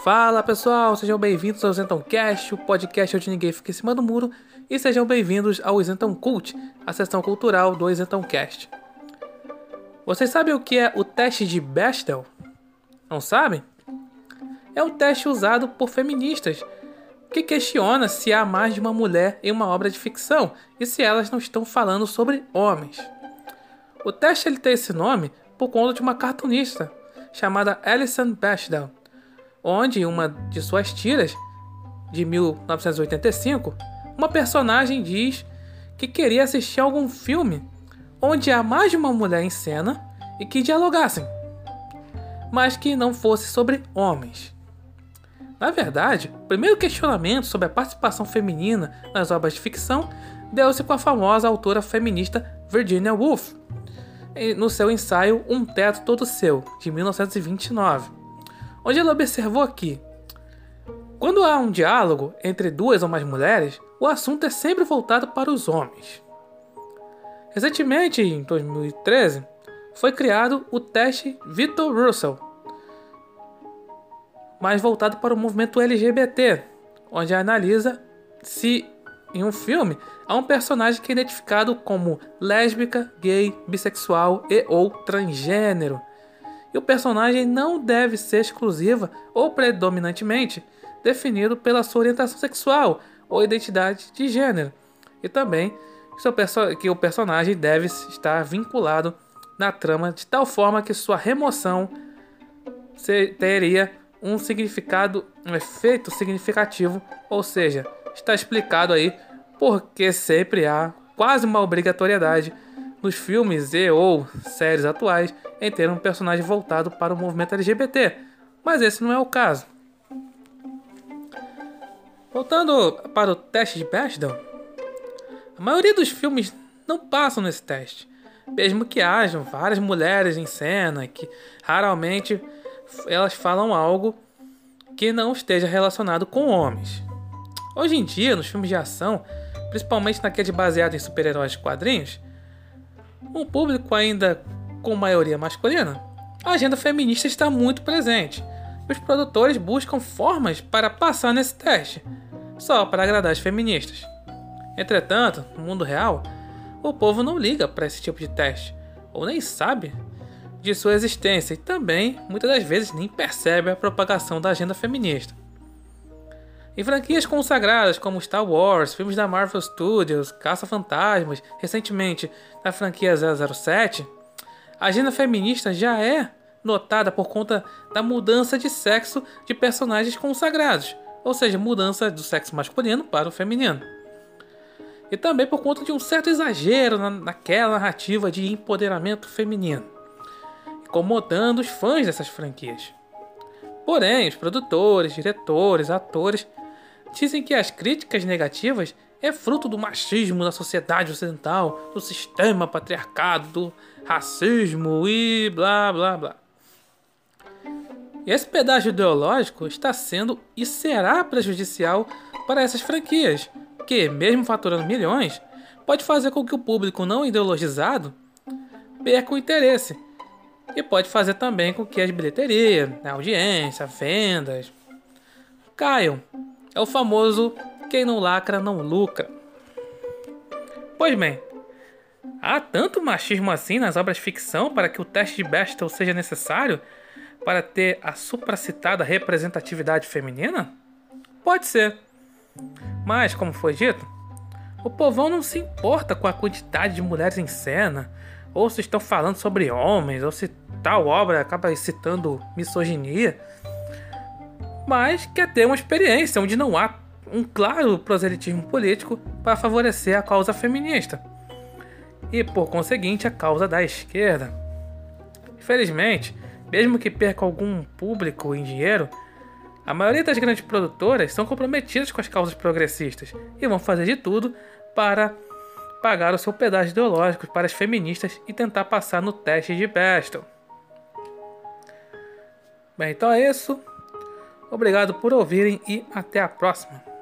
Fala pessoal, sejam bem-vindos ao Zenton Cast, o podcast onde ninguém fica em cima do muro, e sejam bem-vindos ao Zenton Cult, a seção cultural do Zenton Cast. Vocês sabem o que é o teste de Bechdel? Não sabem? É um teste usado por feministas que questiona se há mais de uma mulher em uma obra de ficção e se elas não estão falando sobre homens. O teste ele tem esse nome por conta de uma cartunista chamada Alison Bechdel, onde em uma de suas tiras de 1985, uma personagem diz que queria assistir algum filme onde há mais de uma mulher em cena e que dialogassem, mas que não fosse sobre homens. Na verdade, o primeiro questionamento sobre a participação feminina nas obras de ficção deu-se com a famosa autora feminista Virginia Woolf, no seu ensaio Um Teto Todo Seu, de 1929, onde ela observou que, quando há um diálogo entre duas ou mais mulheres, o assunto é sempre voltado para os homens. Recentemente, em 2013, foi criado o teste Victor Russell, mais voltado para o movimento LGBT, onde analisa se em um filme há um personagem que é identificado como lésbica, gay, bissexual e ou transgênero. E o personagem não deve ser exclusiva ou predominantemente definido pela sua orientação sexual ou identidade de gênero. E também que o personagem deve estar vinculado na trama de tal forma que sua remoção teria um significado, um efeito significativo, ou seja, está explicado aí porque sempre há quase uma obrigatoriedade nos filmes e ou séries atuais em ter um personagem voltado para o movimento LGBT, mas esse não é o caso. Voltando para o teste de Bechdel, a maioria dos filmes não passam nesse teste, mesmo que hajam várias mulheres em cena que raramente elas falam algo que não esteja relacionado com homens. Hoje em dia, nos filmes de ação, principalmente naqueles baseados em super-heróis de quadrinhos, um público ainda com maioria masculina, a agenda feminista está muito presente. E os produtores buscam formas para passar nesse teste, só para agradar as feministas. Entretanto, no mundo real, o povo não liga para esse tipo de teste, ou nem sabe de sua existência e também, muitas das vezes, nem percebe a propagação da agenda feminista. Em franquias consagradas como Star Wars, filmes da Marvel Studios, Caça-Fantasmas, recentemente na franquia 007, a agenda feminista já é notada por conta da mudança de sexo de personagens consagrados, ou seja, mudança do sexo masculino para o feminino. E também por conta de um certo exagero na, naquela narrativa de empoderamento feminino, incomodando os fãs dessas franquias. Porém, os produtores, diretores, atores dizem que as críticas negativas é fruto do machismo da sociedade ocidental, do sistema patriarcado, do racismo e blá blá blá. Esse pedágio ideológico está sendo e será prejudicial para essas franquias, que, mesmo faturando milhões, pode fazer com que o público não ideologizado perca o interesse. E pode fazer também com que as bilheterias, a audiência, vendas caiam é o famoso quem não lacra não lucra. Pois bem, há tanto machismo assim nas obras de ficção para que o teste de Bechdel seja necessário para ter a supracitada representatividade feminina? Pode ser. Mas, como foi dito, o povão não se importa com a quantidade de mulheres em cena, ou se estão falando sobre homens, ou se tal obra acaba citando misoginia mas quer ter uma experiência onde não há um claro proselitismo político para favorecer a causa feminista e, por conseguinte, a causa da esquerda. Infelizmente, mesmo que perca algum público em dinheiro, a maioria das grandes produtoras são comprometidas com as causas progressistas e vão fazer de tudo para pagar o seu pedágio ideológico para as feministas e tentar passar no teste de Bechdel. Bem, então é isso. Obrigado por ouvirem e até a próxima.